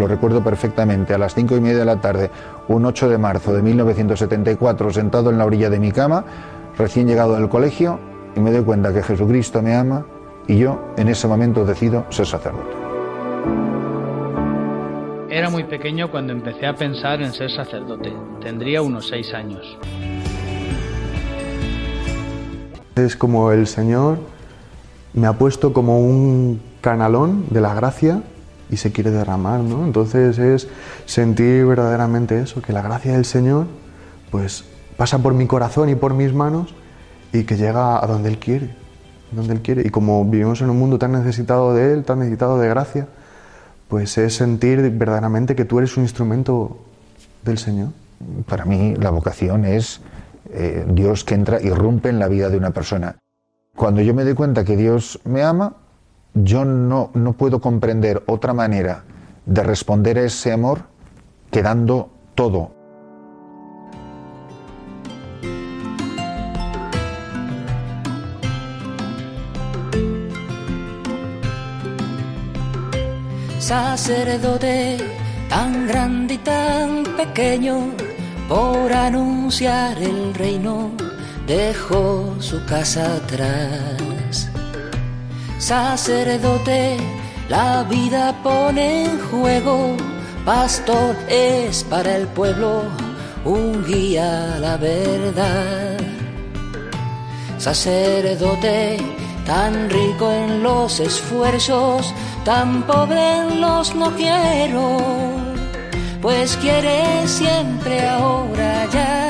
Lo recuerdo perfectamente, a las cinco y media de la tarde, un 8 de marzo de 1974, sentado en la orilla de mi cama, recién llegado del colegio, y me doy cuenta que Jesucristo me ama y yo en ese momento decido ser sacerdote. Era muy pequeño cuando empecé a pensar en ser sacerdote. Tendría unos seis años. Es como el Señor me ha puesto como un canalón de la gracia y se quiere derramar, ¿no? Entonces es sentir verdaderamente eso, que la gracia del Señor pues pasa por mi corazón y por mis manos y que llega a donde Él quiere, donde Él quiere. Y como vivimos en un mundo tan necesitado de Él, tan necesitado de gracia, pues es sentir verdaderamente que tú eres un instrumento del Señor. Para mí la vocación es eh, Dios que entra, irrumpe en la vida de una persona. Cuando yo me doy cuenta que Dios me ama, yo no, no puedo comprender otra manera de responder a ese amor que dando todo. Sacerdote tan grande y tan pequeño, por anunciar el reino, dejó su casa atrás sacerdote, la vida pone en juego, pastor es para el pueblo un guía a la verdad. Sacerdote, tan rico en los esfuerzos, tan pobre en los no quiero, pues quiere siempre ahora ya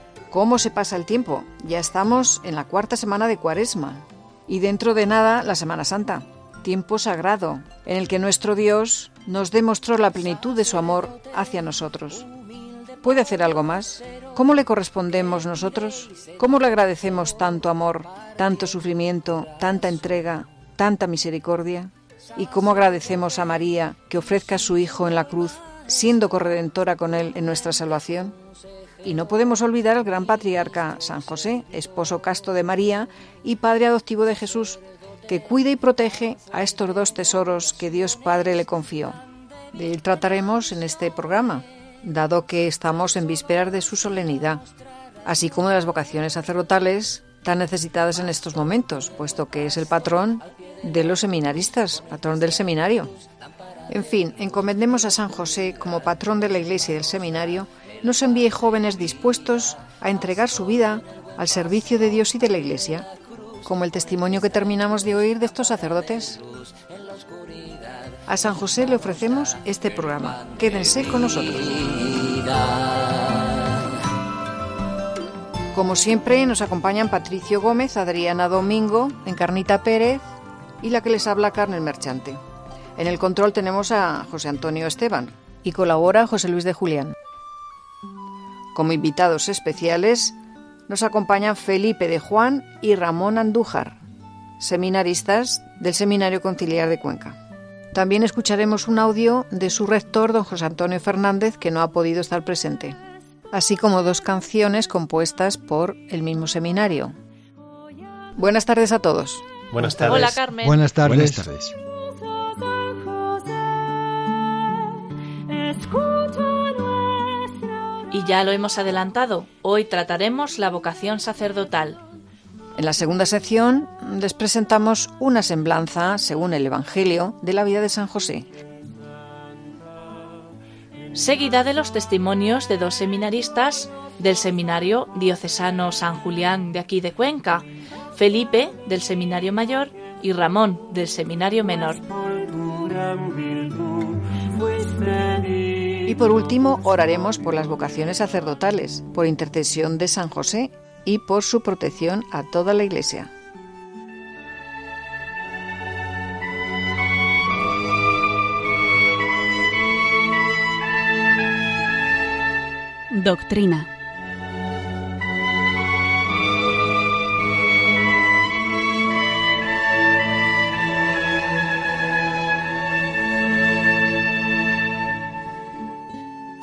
¿Cómo se pasa el tiempo? Ya estamos en la cuarta semana de Cuaresma y dentro de nada la Semana Santa, tiempo sagrado en el que nuestro Dios nos demostró la plenitud de su amor hacia nosotros. ¿Puede hacer algo más? ¿Cómo le correspondemos nosotros? ¿Cómo le agradecemos tanto amor, tanto sufrimiento, tanta entrega, tanta misericordia? ¿Y cómo agradecemos a María que ofrezca a su Hijo en la cruz, siendo corredentora con Él en nuestra salvación? Y no podemos olvidar al gran patriarca San José, esposo casto de María y padre adoptivo de Jesús, que cuida y protege a estos dos tesoros que Dios Padre le confió. De él trataremos en este programa, dado que estamos en vísperas de su solemnidad, así como de las vocaciones sacerdotales tan necesitadas en estos momentos, puesto que es el patrón de los seminaristas, patrón del seminario. En fin, encomendemos a San José como patrón de la Iglesia y del seminario nos envíe jóvenes dispuestos a entregar su vida al servicio de Dios y de la Iglesia, como el testimonio que terminamos de oír de estos sacerdotes. A San José le ofrecemos este programa. Quédense con nosotros. Como siempre, nos acompañan Patricio Gómez, Adriana Domingo, Encarnita Pérez y la que les habla Carmen Merchante. En el control tenemos a José Antonio Esteban y colabora José Luis de Julián. Como invitados especiales nos acompañan Felipe de Juan y Ramón Andújar, seminaristas del Seminario Conciliar de Cuenca. También escucharemos un audio de su rector, don José Antonio Fernández, que no ha podido estar presente, así como dos canciones compuestas por el mismo seminario. Buenas tardes a todos. Buenas tardes. Hola, Carmen. Buenas tardes. Buenas tardes. Y ya lo hemos adelantado, hoy trataremos la vocación sacerdotal. En la segunda sección les presentamos una semblanza, según el Evangelio, de la vida de San José. seguida de los testimonios de dos seminaristas del Seminario Diocesano San Julián de aquí de Cuenca, Felipe del Seminario Mayor y Ramón del Seminario Menor. Y por último, oraremos por las vocaciones sacerdotales, por intercesión de San José y por su protección a toda la Iglesia. Doctrina.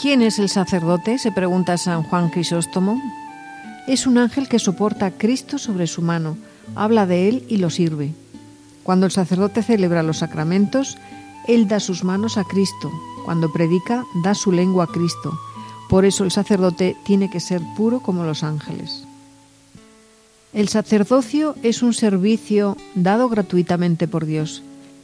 ¿Quién es el sacerdote? se pregunta San Juan Crisóstomo. Es un ángel que soporta a Cristo sobre su mano, habla de él y lo sirve. Cuando el sacerdote celebra los sacramentos, él da sus manos a Cristo. Cuando predica, da su lengua a Cristo. Por eso el sacerdote tiene que ser puro como los ángeles. El sacerdocio es un servicio dado gratuitamente por Dios.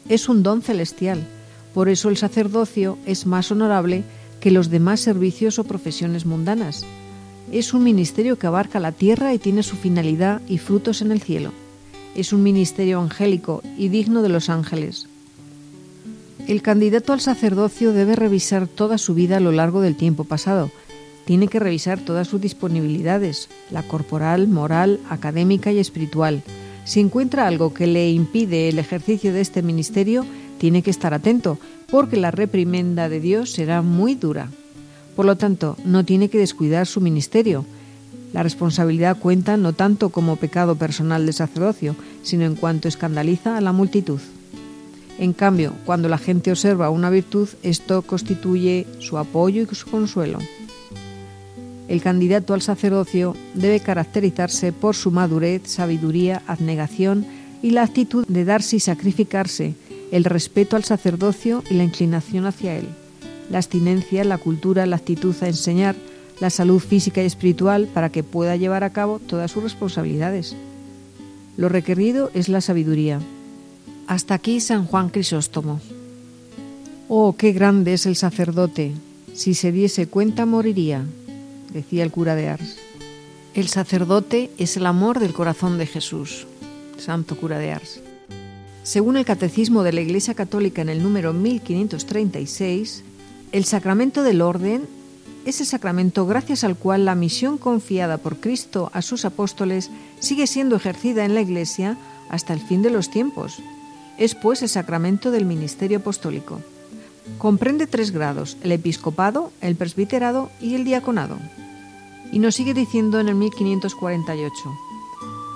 Es un don celestial. Por eso el sacerdocio es más honorable que los demás servicios o profesiones mundanas. Es un ministerio que abarca la tierra y tiene su finalidad y frutos en el cielo. Es un ministerio angélico y digno de los ángeles. El candidato al sacerdocio debe revisar toda su vida a lo largo del tiempo pasado. Tiene que revisar todas sus disponibilidades, la corporal, moral, académica y espiritual. Si encuentra algo que le impide el ejercicio de este ministerio, tiene que estar atento, porque la reprimenda de Dios será muy dura. Por lo tanto, no tiene que descuidar su ministerio. La responsabilidad cuenta no tanto como pecado personal de sacerdocio, sino en cuanto escandaliza a la multitud. En cambio, cuando la gente observa una virtud, esto constituye su apoyo y su consuelo. El candidato al sacerdocio debe caracterizarse por su madurez, sabiduría, abnegación y la actitud de darse y sacrificarse, el respeto al sacerdocio y la inclinación hacia él, la abstinencia, la cultura, la actitud a enseñar, la salud física y espiritual para que pueda llevar a cabo todas sus responsabilidades. Lo requerido es la sabiduría. Hasta aquí San Juan Crisóstomo. Oh, qué grande es el sacerdote. Si se diese cuenta moriría, decía el cura de Ars. El sacerdote es el amor del corazón de Jesús. Santo cura de Ars. Según el Catecismo de la Iglesia Católica en el número 1536, el sacramento del orden es el sacramento gracias al cual la misión confiada por Cristo a sus apóstoles sigue siendo ejercida en la Iglesia hasta el fin de los tiempos. Es pues el sacramento del ministerio apostólico. Comprende tres grados, el episcopado, el presbiterado y el diaconado. Y nos sigue diciendo en el 1548,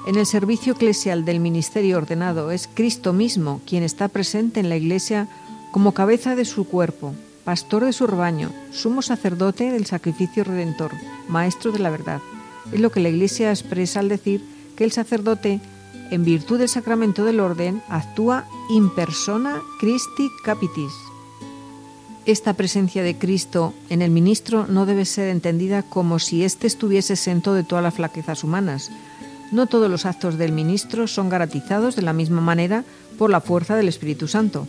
en el servicio eclesial del ministerio ordenado es Cristo mismo quien está presente en la Iglesia como cabeza de su cuerpo, pastor de su rebaño, sumo sacerdote del sacrificio redentor, maestro de la verdad. Es lo que la Iglesia expresa al decir que el sacerdote, en virtud del sacramento del orden, actúa in persona Christi capitis. Esta presencia de Cristo en el ministro no debe ser entendida como si éste estuviese exento de todas las flaquezas humanas, no todos los actos del ministro son garantizados de la misma manera por la fuerza del Espíritu Santo,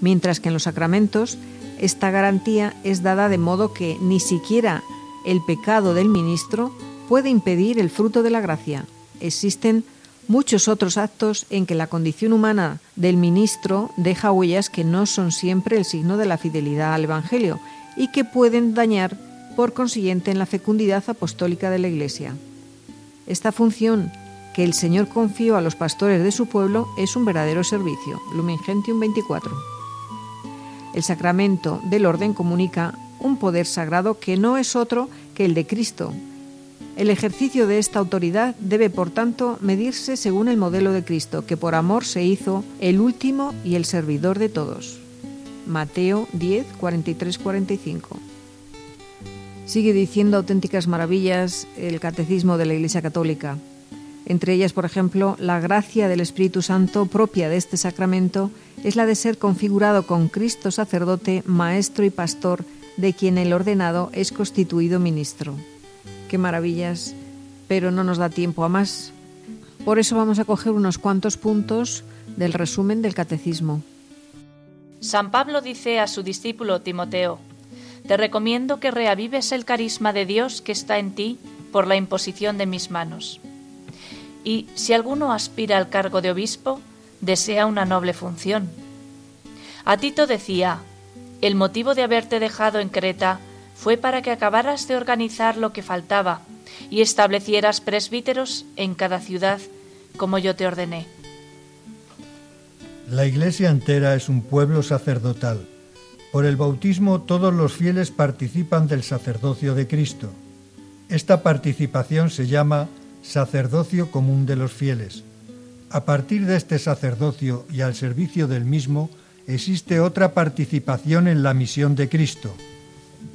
mientras que en los sacramentos esta garantía es dada de modo que ni siquiera el pecado del ministro puede impedir el fruto de la gracia. Existen muchos otros actos en que la condición humana del ministro deja huellas que no son siempre el signo de la fidelidad al Evangelio y que pueden dañar por consiguiente en la fecundidad apostólica de la Iglesia. Esta función que el Señor confió a los pastores de su pueblo es un verdadero servicio. Lumen Gentium 24. El sacramento del orden comunica un poder sagrado que no es otro que el de Cristo. El ejercicio de esta autoridad debe, por tanto, medirse según el modelo de Cristo, que por amor se hizo el último y el servidor de todos. Mateo 10, 43, 45. Sigue diciendo auténticas maravillas el catecismo de la Iglesia Católica. Entre ellas, por ejemplo, la gracia del Espíritu Santo propia de este sacramento es la de ser configurado con Cristo sacerdote, maestro y pastor, de quien el ordenado es constituido ministro. Qué maravillas, pero no nos da tiempo a más. Por eso vamos a coger unos cuantos puntos del resumen del catecismo. San Pablo dice a su discípulo Timoteo, te recomiendo que reavives el carisma de Dios que está en ti por la imposición de mis manos. Y si alguno aspira al cargo de obispo, desea una noble función. A Tito decía, el motivo de haberte dejado en Creta fue para que acabaras de organizar lo que faltaba y establecieras presbíteros en cada ciudad, como yo te ordené. La Iglesia entera es un pueblo sacerdotal. Por el bautismo todos los fieles participan del sacerdocio de Cristo. Esta participación se llama sacerdocio común de los fieles. A partir de este sacerdocio y al servicio del mismo, existe otra participación en la misión de Cristo,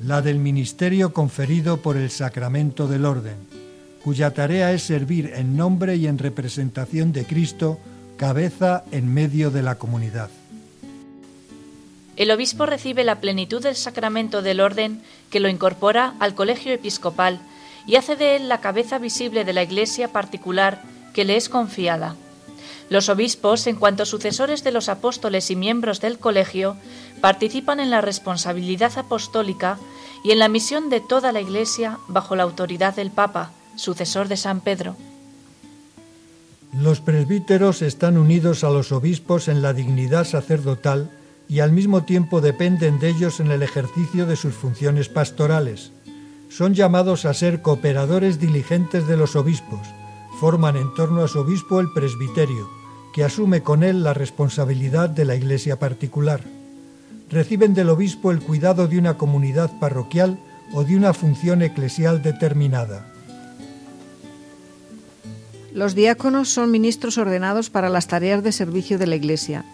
la del ministerio conferido por el sacramento del orden, cuya tarea es servir en nombre y en representación de Cristo, cabeza en medio de la comunidad. El obispo recibe la plenitud del sacramento del orden que lo incorpora al colegio episcopal y hace de él la cabeza visible de la iglesia particular que le es confiada. Los obispos, en cuanto sucesores de los apóstoles y miembros del colegio, participan en la responsabilidad apostólica y en la misión de toda la Iglesia bajo la autoridad del Papa, sucesor de San Pedro. Los presbíteros están unidos a los obispos en la dignidad sacerdotal y al mismo tiempo dependen de ellos en el ejercicio de sus funciones pastorales. Son llamados a ser cooperadores diligentes de los obispos. Forman en torno a su obispo el presbiterio, que asume con él la responsabilidad de la iglesia particular. Reciben del obispo el cuidado de una comunidad parroquial o de una función eclesial determinada. Los diáconos son ministros ordenados para las tareas de servicio de la Iglesia.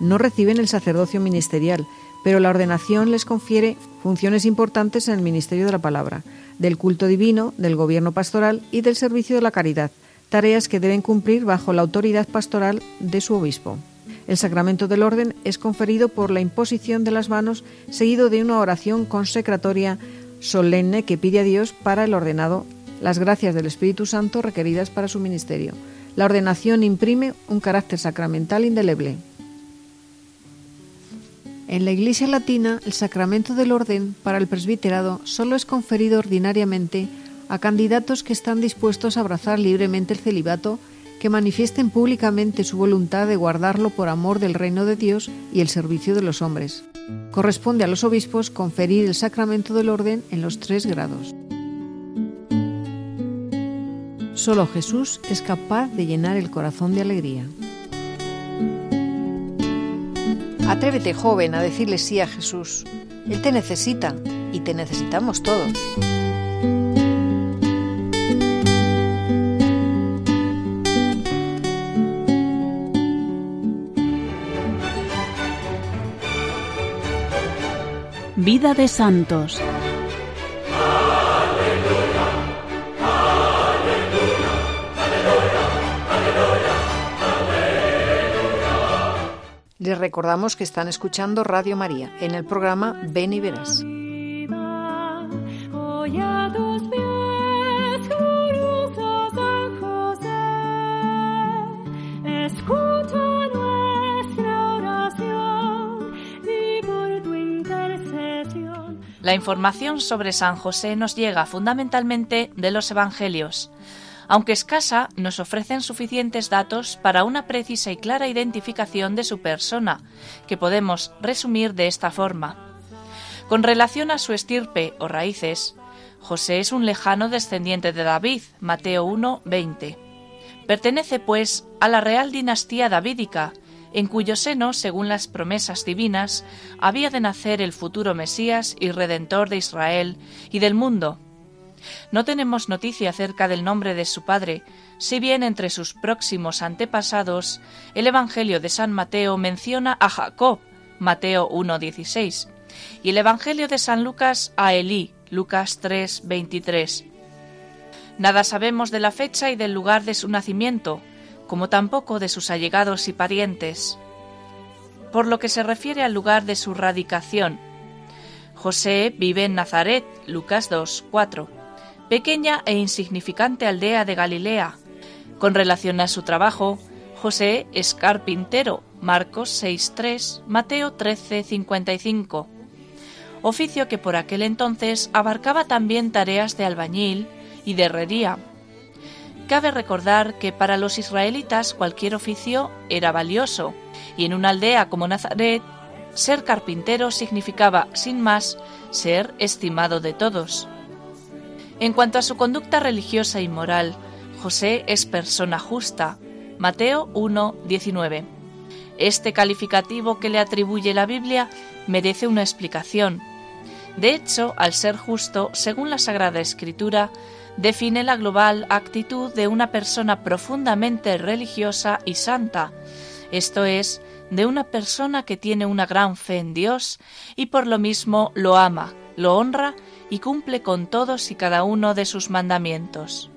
No reciben el sacerdocio ministerial, pero la ordenación les confiere funciones importantes en el ministerio de la palabra, del culto divino, del gobierno pastoral y del servicio de la caridad, tareas que deben cumplir bajo la autoridad pastoral de su obispo. El sacramento del orden es conferido por la imposición de las manos, seguido de una oración consecratoria solemne que pide a Dios para el ordenado las gracias del Espíritu Santo requeridas para su ministerio. La ordenación imprime un carácter sacramental indeleble. En la Iglesia Latina, el sacramento del orden para el presbiterado solo es conferido ordinariamente a candidatos que están dispuestos a abrazar libremente el celibato, que manifiesten públicamente su voluntad de guardarlo por amor del reino de Dios y el servicio de los hombres. Corresponde a los obispos conferir el sacramento del orden en los tres grados. Solo Jesús es capaz de llenar el corazón de alegría. Atrévete, joven, a decirle sí a Jesús. Él te necesita y te necesitamos todos. Vida de Santos. Les recordamos que están escuchando Radio María en el programa Ven y Verás. La información sobre San José nos llega fundamentalmente de los Evangelios. Aunque escasa, nos ofrecen suficientes datos para una precisa y clara identificación de su persona, que podemos resumir de esta forma. Con relación a su estirpe o raíces, José es un lejano descendiente de David, Mateo 1, 20. Pertenece, pues, a la real dinastía davídica, en cuyo seno, según las promesas divinas, había de nacer el futuro Mesías y Redentor de Israel y del mundo. No tenemos noticia acerca del nombre de su padre, si bien entre sus próximos antepasados el Evangelio de San Mateo menciona a Jacob, Mateo 1.16, y el Evangelio de San Lucas a Elí, Lucas 3.23. Nada sabemos de la fecha y del lugar de su nacimiento, como tampoco de sus allegados y parientes. Por lo que se refiere al lugar de su radicación, José vive en Nazaret, Lucas 2, 4, pequeña e insignificante aldea de Galilea. Con relación a su trabajo, José es carpintero, Marcos 6.3, Mateo 13.55. oficio que por aquel entonces abarcaba también tareas de albañil y de herrería. Cabe recordar que para los israelitas cualquier oficio era valioso, y en una aldea como Nazaret, ser carpintero significaba, sin más, ser estimado de todos. En cuanto a su conducta religiosa y moral, José es persona justa. Mateo 1, 19. Este calificativo que le atribuye la Biblia merece una explicación. De hecho, al ser justo, según la Sagrada Escritura, define la global actitud de una persona profundamente religiosa y santa, esto es, de una persona que tiene una gran fe en Dios y por lo mismo lo ama, lo honra y cumple con todos y cada uno de sus mandamientos.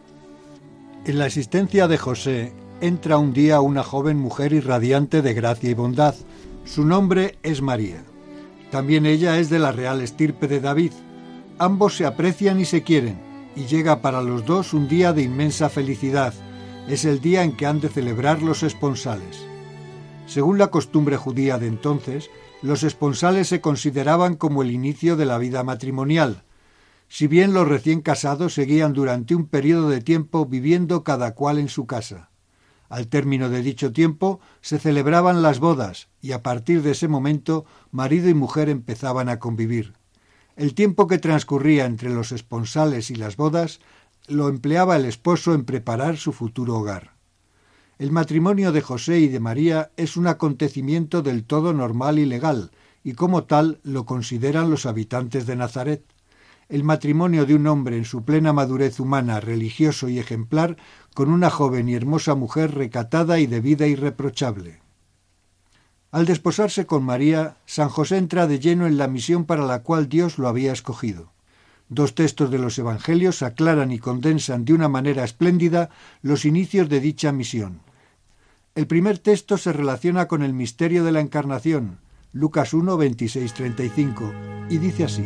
En la existencia de José entra un día una joven mujer irradiante de gracia y bondad. Su nombre es María. También ella es de la real estirpe de David. Ambos se aprecian y se quieren, y llega para los dos un día de inmensa felicidad. Es el día en que han de celebrar los esponsales. Según la costumbre judía de entonces, los esponsales se consideraban como el inicio de la vida matrimonial, si bien los recién casados seguían durante un periodo de tiempo viviendo cada cual en su casa. Al término de dicho tiempo se celebraban las bodas y a partir de ese momento marido y mujer empezaban a convivir. El tiempo que transcurría entre los esponsales y las bodas lo empleaba el esposo en preparar su futuro hogar. El matrimonio de José y de María es un acontecimiento del todo normal y legal, y como tal lo consideran los habitantes de Nazaret. El matrimonio de un hombre en su plena madurez humana, religioso y ejemplar, con una joven y hermosa mujer recatada y de vida irreprochable. Al desposarse con María, San José entra de lleno en la misión para la cual Dios lo había escogido. Dos textos de los Evangelios aclaran y condensan de una manera espléndida los inicios de dicha misión. El primer texto se relaciona con el misterio de la Encarnación, Lucas 1, 26, 35, y dice así.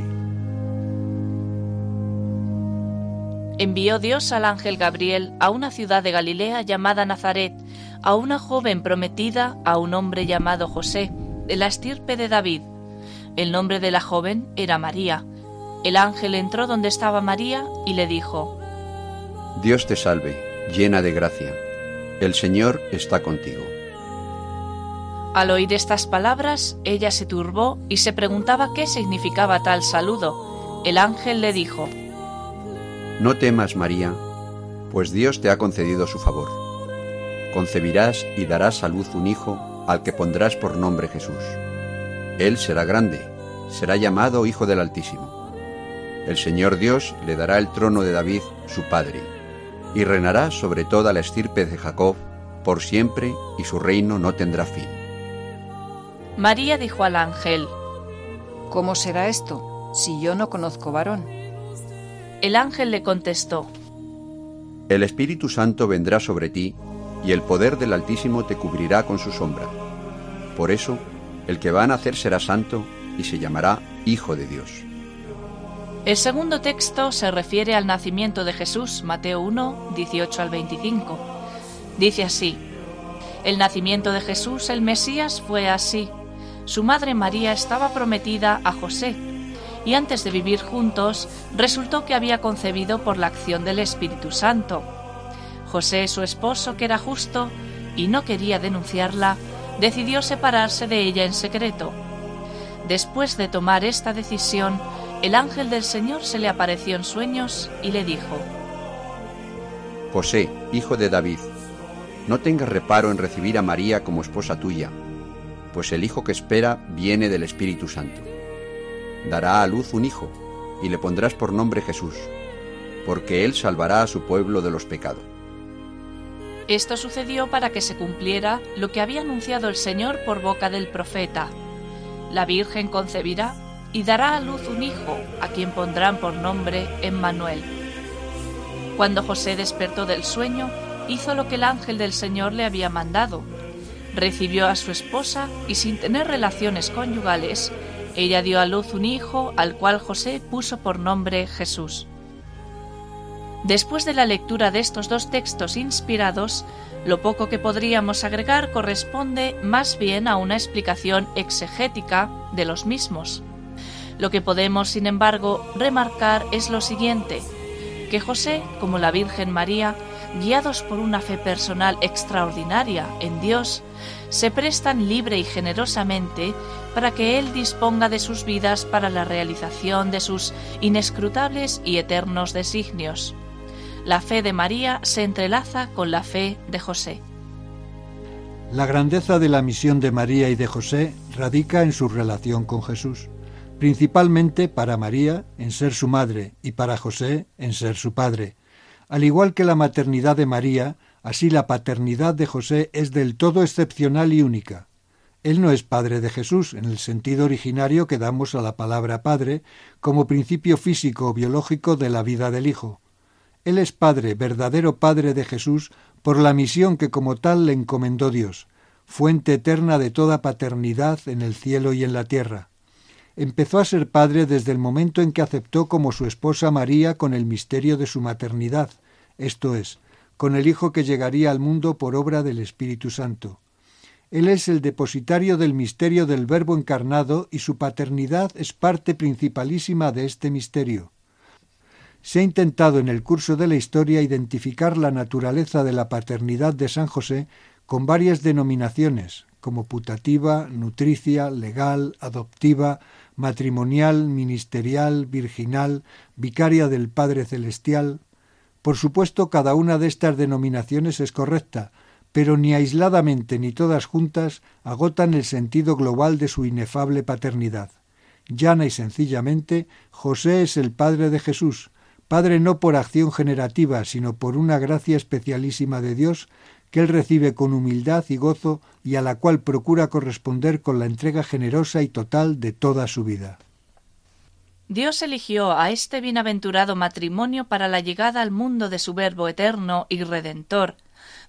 Envió Dios al ángel Gabriel a una ciudad de Galilea llamada Nazaret, a una joven prometida a un hombre llamado José, de la estirpe de David. El nombre de la joven era María. El ángel entró donde estaba María y le dijo, Dios te salve, llena de gracia, el Señor está contigo. Al oír estas palabras, ella se turbó y se preguntaba qué significaba tal saludo. El ángel le dijo, No temas, María, pues Dios te ha concedido su favor. Concebirás y darás a luz un hijo al que pondrás por nombre Jesús. Él será grande, será llamado Hijo del Altísimo el Señor Dios le dará el trono de David, su padre, y reinará sobre toda la estirpe de Jacob por siempre, y su reino no tendrá fin. María dijo al ángel, ¿Cómo será esto, si yo no conozco varón? El ángel le contestó, El Espíritu Santo vendrá sobre ti, y el poder del Altísimo te cubrirá con su sombra. Por eso, el que va a nacer será santo, y se llamará Hijo de Dios. El segundo texto se refiere al nacimiento de Jesús, Mateo 1, 18 al 25. Dice así, El nacimiento de Jesús, el Mesías, fue así. Su madre María estaba prometida a José, y antes de vivir juntos, resultó que había concebido por la acción del Espíritu Santo. José, su esposo, que era justo y no quería denunciarla, decidió separarse de ella en secreto. Después de tomar esta decisión, el ángel del Señor se le apareció en sueños y le dijo, José, hijo de David, no tengas reparo en recibir a María como esposa tuya, pues el hijo que espera viene del Espíritu Santo. Dará a luz un hijo, y le pondrás por nombre Jesús, porque él salvará a su pueblo de los pecados. Esto sucedió para que se cumpliera lo que había anunciado el Señor por boca del profeta. La Virgen concebirá y dará a luz un hijo, a quien pondrán por nombre Emmanuel. Cuando José despertó del sueño, hizo lo que el ángel del Señor le había mandado. Recibió a su esposa y sin tener relaciones conyugales, ella dio a luz un hijo al cual José puso por nombre Jesús. Después de la lectura de estos dos textos inspirados, lo poco que podríamos agregar corresponde más bien a una explicación exegética de los mismos. Lo que podemos, sin embargo, remarcar es lo siguiente, que José, como la Virgen María, guiados por una fe personal extraordinaria en Dios, se prestan libre y generosamente para que Él disponga de sus vidas para la realización de sus inescrutables y eternos designios. La fe de María se entrelaza con la fe de José. La grandeza de la misión de María y de José radica en su relación con Jesús, principalmente para María en ser su madre y para José en ser su padre. Al igual que la maternidad de María, así la paternidad de José es del todo excepcional y única. Él no es padre de Jesús en el sentido originario que damos a la palabra padre como principio físico o biológico de la vida del Hijo. Él es Padre, verdadero Padre de Jesús, por la misión que como tal le encomendó Dios, fuente eterna de toda paternidad en el cielo y en la tierra. Empezó a ser padre desde el momento en que aceptó como su esposa María con el misterio de su maternidad, esto es, con el Hijo que llegaría al mundo por obra del Espíritu Santo. Él es el depositario del misterio del Verbo encarnado y su paternidad es parte principalísima de este misterio. Se ha intentado en el curso de la historia identificar la naturaleza de la paternidad de San José con varias denominaciones, como putativa, nutricia, legal, adoptiva, matrimonial, ministerial, virginal, vicaria del Padre Celestial. Por supuesto, cada una de estas denominaciones es correcta, pero ni aisladamente ni todas juntas agotan el sentido global de su inefable paternidad. Llana y sencillamente, José es el Padre de Jesús, Padre no por acción generativa, sino por una gracia especialísima de Dios que él recibe con humildad y gozo y a la cual procura corresponder con la entrega generosa y total de toda su vida. Dios eligió a este bienaventurado matrimonio para la llegada al mundo de su Verbo eterno y redentor,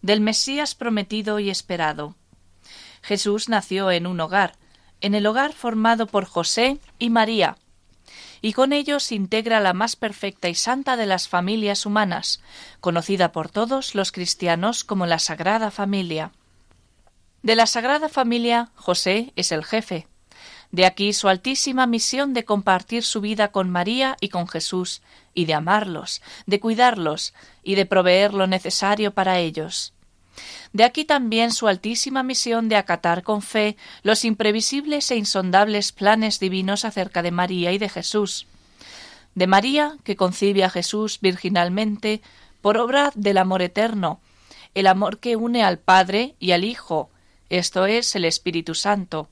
del Mesías prometido y esperado. Jesús nació en un hogar, en el hogar formado por José y María, y con ellos integra la más perfecta y santa de las familias humanas, conocida por todos los cristianos como la Sagrada Familia. De la Sagrada Familia, José es el jefe. De aquí su altísima misión de compartir su vida con María y con Jesús, y de amarlos, de cuidarlos, y de proveer lo necesario para ellos. De aquí también su altísima misión de acatar con fe los imprevisibles e insondables planes divinos acerca de María y de Jesús. De María, que concibe a Jesús virginalmente por obra del amor eterno, el amor que une al Padre y al Hijo, esto es el Espíritu Santo,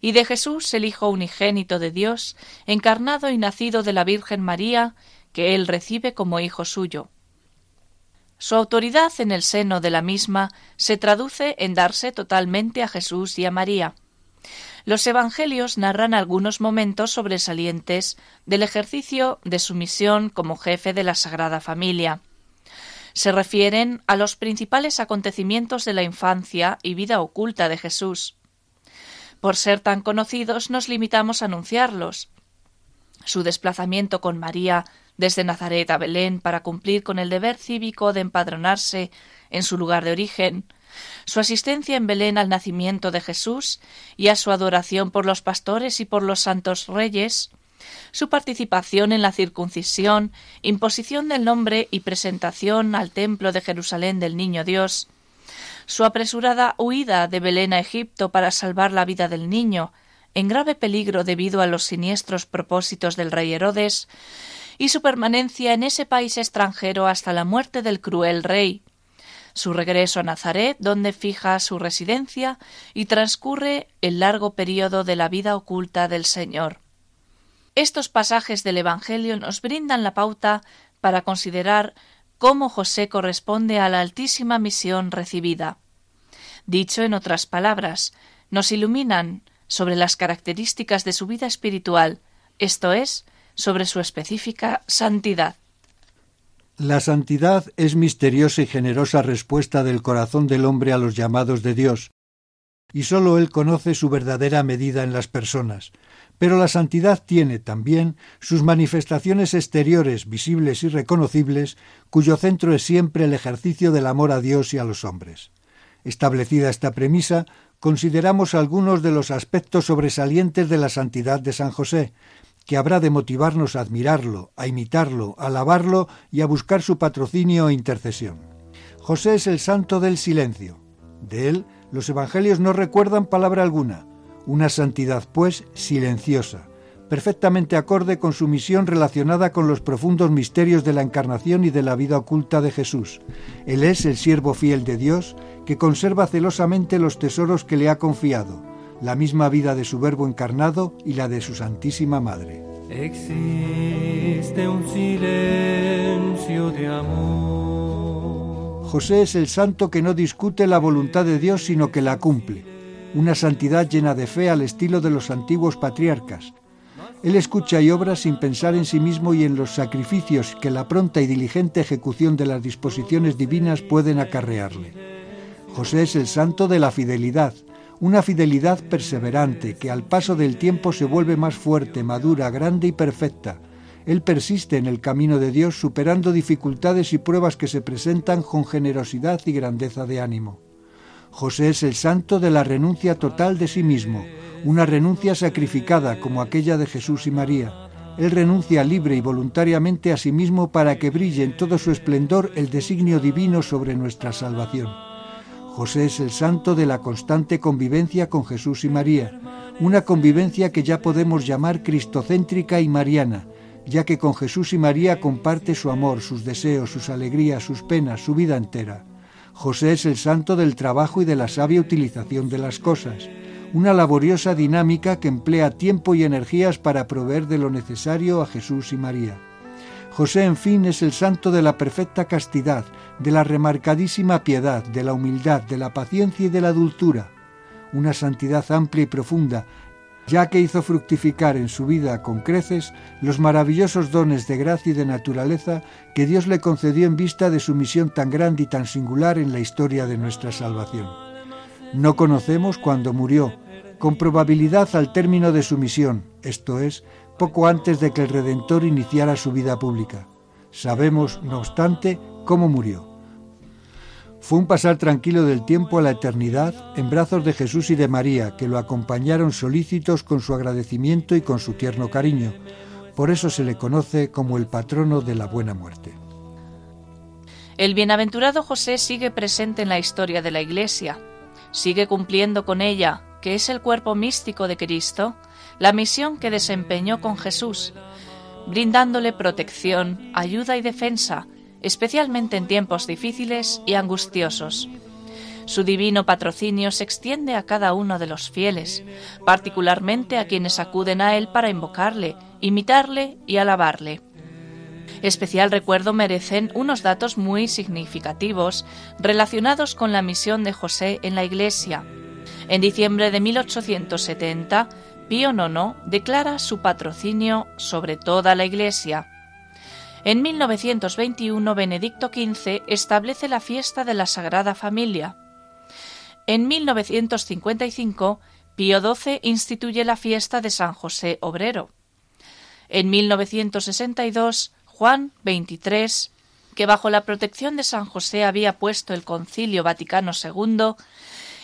y de Jesús el Hijo unigénito de Dios, encarnado y nacido de la Virgen María, que él recibe como Hijo suyo. Su autoridad en el seno de la misma se traduce en darse totalmente a Jesús y a María. Los Evangelios narran algunos momentos sobresalientes del ejercicio de su misión como jefe de la Sagrada Familia. Se refieren a los principales acontecimientos de la infancia y vida oculta de Jesús. Por ser tan conocidos nos limitamos a anunciarlos. Su desplazamiento con María desde Nazaret a Belén para cumplir con el deber cívico de empadronarse en su lugar de origen, su asistencia en Belén al nacimiento de Jesús y a su adoración por los pastores y por los santos reyes, su participación en la circuncisión, imposición del nombre y presentación al templo de Jerusalén del Niño Dios, su apresurada huida de Belén a Egipto para salvar la vida del niño, en grave peligro debido a los siniestros propósitos del rey Herodes, y su permanencia en ese país extranjero hasta la muerte del cruel rey, su regreso a Nazaret, donde fija su residencia y transcurre el largo período de la vida oculta del Señor. Estos pasajes del Evangelio nos brindan la pauta para considerar cómo José corresponde a la altísima misión recibida. Dicho en otras palabras, nos iluminan sobre las características de su vida espiritual, esto es, sobre su específica santidad. La santidad es misteriosa y generosa respuesta del corazón del hombre a los llamados de Dios, y sólo Él conoce su verdadera medida en las personas. Pero la santidad tiene también sus manifestaciones exteriores, visibles y reconocibles, cuyo centro es siempre el ejercicio del amor a Dios y a los hombres. Establecida esta premisa, consideramos algunos de los aspectos sobresalientes de la santidad de San José, que habrá de motivarnos a admirarlo, a imitarlo, a alabarlo y a buscar su patrocinio e intercesión. José es el santo del silencio. De él los evangelios no recuerdan palabra alguna, una santidad pues silenciosa, perfectamente acorde con su misión relacionada con los profundos misterios de la encarnación y de la vida oculta de Jesús. Él es el siervo fiel de Dios que conserva celosamente los tesoros que le ha confiado, la misma vida de su Verbo encarnado y la de su Santísima Madre. Existe un silencio de amor. José es el santo que no discute la voluntad de Dios, sino que la cumple. Una santidad llena de fe al estilo de los antiguos patriarcas. Él escucha y obra sin pensar en sí mismo y en los sacrificios que la pronta y diligente ejecución de las disposiciones divinas pueden acarrearle. José es el santo de la fidelidad, una fidelidad perseverante que al paso del tiempo se vuelve más fuerte, madura, grande y perfecta. Él persiste en el camino de Dios superando dificultades y pruebas que se presentan con generosidad y grandeza de ánimo. José es el santo de la renuncia total de sí mismo, una renuncia sacrificada como aquella de Jesús y María. Él renuncia libre y voluntariamente a sí mismo para que brille en todo su esplendor el designio divino sobre nuestra salvación. José es el santo de la constante convivencia con Jesús y María, una convivencia que ya podemos llamar cristocéntrica y mariana, ya que con Jesús y María comparte su amor, sus deseos, sus alegrías, sus penas, su vida entera. José es el santo del trabajo y de la sabia utilización de las cosas, una laboriosa dinámica que emplea tiempo y energías para proveer de lo necesario a Jesús y María. José, en fin, es el santo de la perfecta castidad, de la remarcadísima piedad, de la humildad, de la paciencia y de la dulzura, una santidad amplia y profunda, ya que hizo fructificar en su vida con creces los maravillosos dones de gracia y de naturaleza que Dios le concedió en vista de su misión tan grande y tan singular en la historia de nuestra salvación. No conocemos cuándo murió, con probabilidad al término de su misión, esto es, poco antes de que el Redentor iniciara su vida pública. Sabemos, no obstante, cómo murió. Fue un pasar tranquilo del tiempo a la eternidad en brazos de Jesús y de María, que lo acompañaron solícitos con su agradecimiento y con su tierno cariño. Por eso se le conoce como el patrono de la buena muerte. El bienaventurado José sigue presente en la historia de la Iglesia, sigue cumpliendo con ella, que es el cuerpo místico de Cristo, la misión que desempeñó con Jesús, brindándole protección, ayuda y defensa, especialmente en tiempos difíciles y angustiosos. Su divino patrocinio se extiende a cada uno de los fieles, particularmente a quienes acuden a él para invocarle, imitarle y alabarle. Especial recuerdo merecen unos datos muy significativos relacionados con la misión de José en la Iglesia. En diciembre de 1870, Pío IX declara su patrocinio sobre toda la Iglesia. En 1921, Benedicto XV establece la fiesta de la Sagrada Familia. En 1955, Pío XII instituye la fiesta de San José Obrero. En 1962, Juan XXIII, que bajo la protección de San José había puesto el Concilio Vaticano II,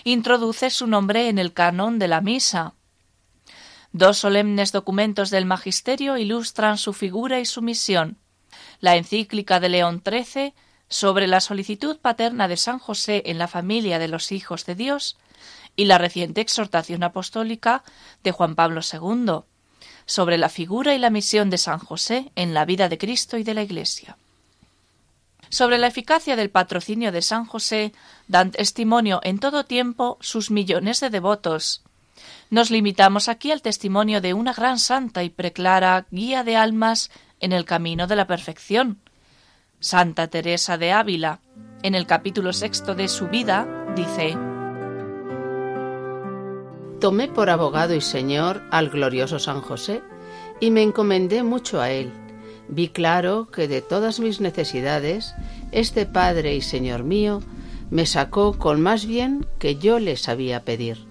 introduce su nombre en el canon de la misa. Dos solemnes documentos del Magisterio ilustran su figura y su misión la encíclica de León XIII sobre la solicitud paterna de San José en la familia de los hijos de Dios y la reciente exhortación apostólica de Juan Pablo II sobre la figura y la misión de San José en la vida de Cristo y de la Iglesia. Sobre la eficacia del patrocinio de San José dan testimonio en todo tiempo sus millones de devotos. Nos limitamos aquí al testimonio de una gran santa y preclara guía de almas en el camino de la perfección. Santa Teresa de Ávila, en el capítulo sexto de su vida, dice Tomé por abogado y señor al glorioso San José y me encomendé mucho a él. Vi claro que de todas mis necesidades, este Padre y Señor mío me sacó con más bien que yo le sabía pedir.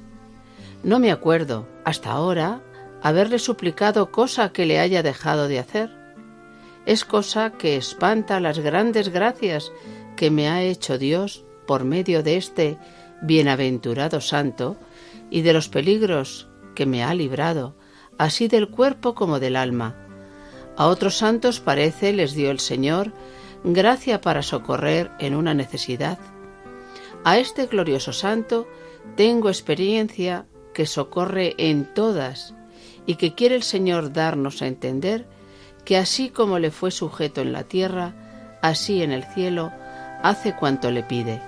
No me acuerdo, hasta ahora, haberle suplicado cosa que le haya dejado de hacer es cosa que espanta las grandes gracias que me ha hecho Dios por medio de este bienaventurado santo y de los peligros que me ha librado, así del cuerpo como del alma. A otros santos parece les dio el Señor gracia para socorrer en una necesidad. A este glorioso santo tengo experiencia que socorre en todas y que quiere el Señor darnos a entender que así como le fue sujeto en la tierra, así en el cielo hace cuanto le pide.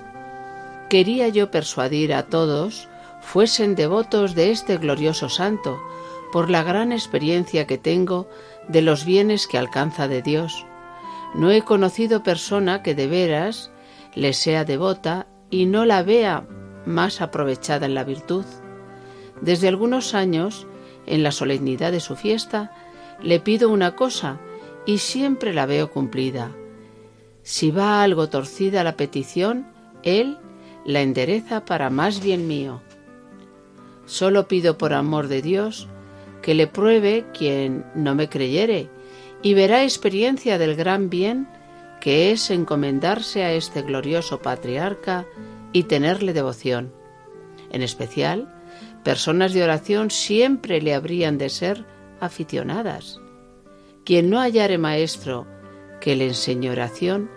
Quería yo persuadir a todos fuesen devotos de este glorioso santo, por la gran experiencia que tengo de los bienes que alcanza de Dios. No he conocido persona que de veras le sea devota y no la vea más aprovechada en la virtud. Desde algunos años, en la solemnidad de su fiesta, le pido una cosa y siempre la veo cumplida. Si va algo torcida la petición, él la endereza para más bien mío. Solo pido por amor de Dios que le pruebe quien no me creyere y verá experiencia del gran bien que es encomendarse a este glorioso patriarca y tenerle devoción. En especial, personas de oración siempre le habrían de ser aficionadas. Quien no hallare maestro que le enseñe oración,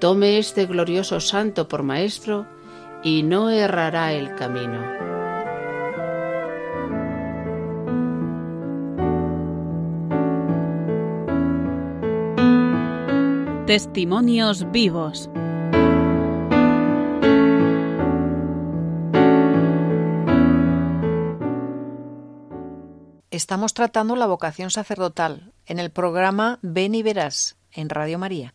tome este glorioso santo por maestro y no errará el camino. Testimonios vivos. Estamos tratando la vocación sacerdotal en el programa Ven y Verás en Radio María.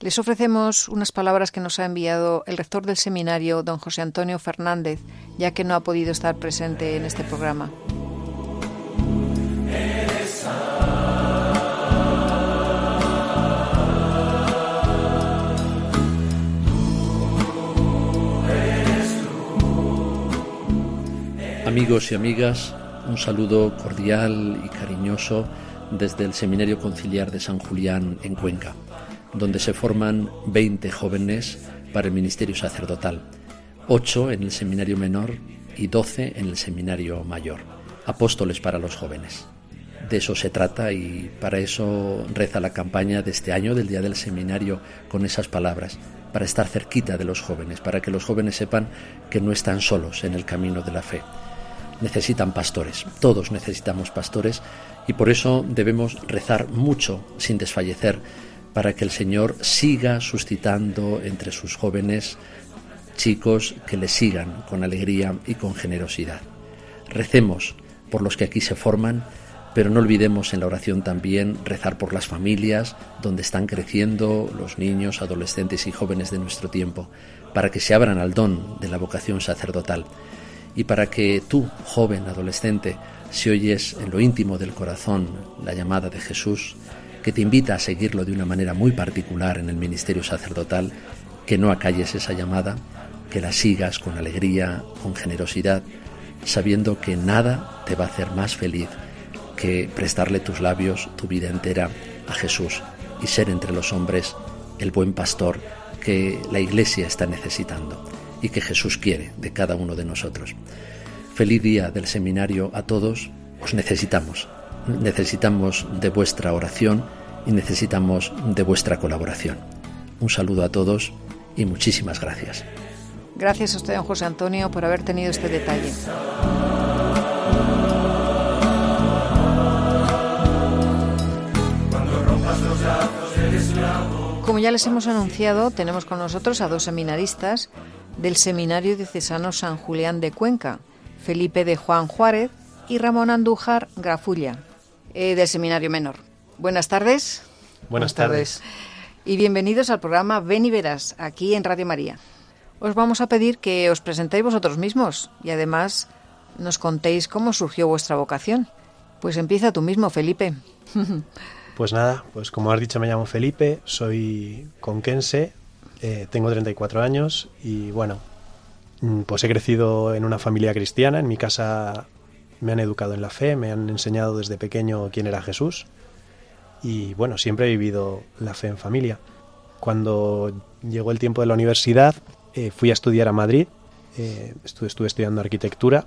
Les ofrecemos unas palabras que nos ha enviado el rector del seminario, don José Antonio Fernández, ya que no ha podido estar presente en este programa. Amigos y amigas, un saludo cordial y cariñoso desde el Seminario Conciliar de San Julián en Cuenca, donde se forman 20 jóvenes para el ministerio sacerdotal, 8 en el Seminario Menor y 12 en el Seminario Mayor, apóstoles para los jóvenes. De eso se trata y para eso reza la campaña de este año del Día del Seminario con esas palabras, para estar cerquita de los jóvenes, para que los jóvenes sepan que no están solos en el camino de la fe necesitan pastores, todos necesitamos pastores y por eso debemos rezar mucho sin desfallecer para que el Señor siga suscitando entre sus jóvenes chicos que le sigan con alegría y con generosidad. Recemos por los que aquí se forman, pero no olvidemos en la oración también rezar por las familias donde están creciendo los niños, adolescentes y jóvenes de nuestro tiempo, para que se abran al don de la vocación sacerdotal y para que tú, joven, adolescente, si oyes en lo íntimo del corazón la llamada de Jesús, que te invita a seguirlo de una manera muy particular en el ministerio sacerdotal, que no acalles esa llamada, que la sigas con alegría, con generosidad, sabiendo que nada te va a hacer más feliz que prestarle tus labios, tu vida entera a Jesús y ser entre los hombres el buen pastor que la Iglesia está necesitando y que Jesús quiere de cada uno de nosotros. Feliz día del seminario a todos, os necesitamos, necesitamos de vuestra oración y necesitamos de vuestra colaboración. Un saludo a todos y muchísimas gracias. Gracias a usted, don José Antonio, por haber tenido este detalle. Como ya les hemos anunciado, tenemos con nosotros a dos seminaristas del Seminario Diocesano San Julián de Cuenca, Felipe de Juan Juárez y Ramón Andújar Grafulla, eh, del Seminario Menor. Buenas tardes. Buenas tardes. Y bienvenidos al programa Ven y Verás, aquí en Radio María. Os vamos a pedir que os presentéis vosotros mismos y además nos contéis cómo surgió vuestra vocación. Pues empieza tú mismo, Felipe. Pues nada, pues como has dicho me llamo Felipe, soy conquense, eh, tengo 34 años y bueno, mm, pues he crecido en una familia cristiana. En mi casa me han educado en la fe, me han enseñado desde pequeño quién era Jesús y bueno, siempre he vivido la fe en familia. Cuando llegó el tiempo de la universidad, eh, fui a estudiar a Madrid, eh, estuve, estudiando arquitectura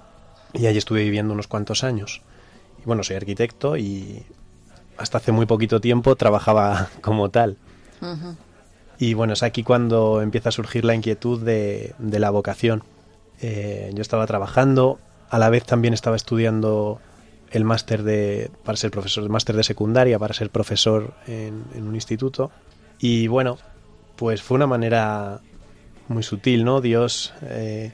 y allí estuve viviendo unos cuantos años. y bueno, soy arquitecto y hasta hace muy poquito tiempo trabajaba como tal. Y bueno, es aquí cuando empieza a surgir la inquietud de, de la vocación. Eh, yo estaba trabajando, a la vez también estaba estudiando el máster de para ser profesor, el máster de secundaria para ser profesor en, en, un instituto. Y bueno, pues fue una manera muy sutil, ¿no? Dios eh,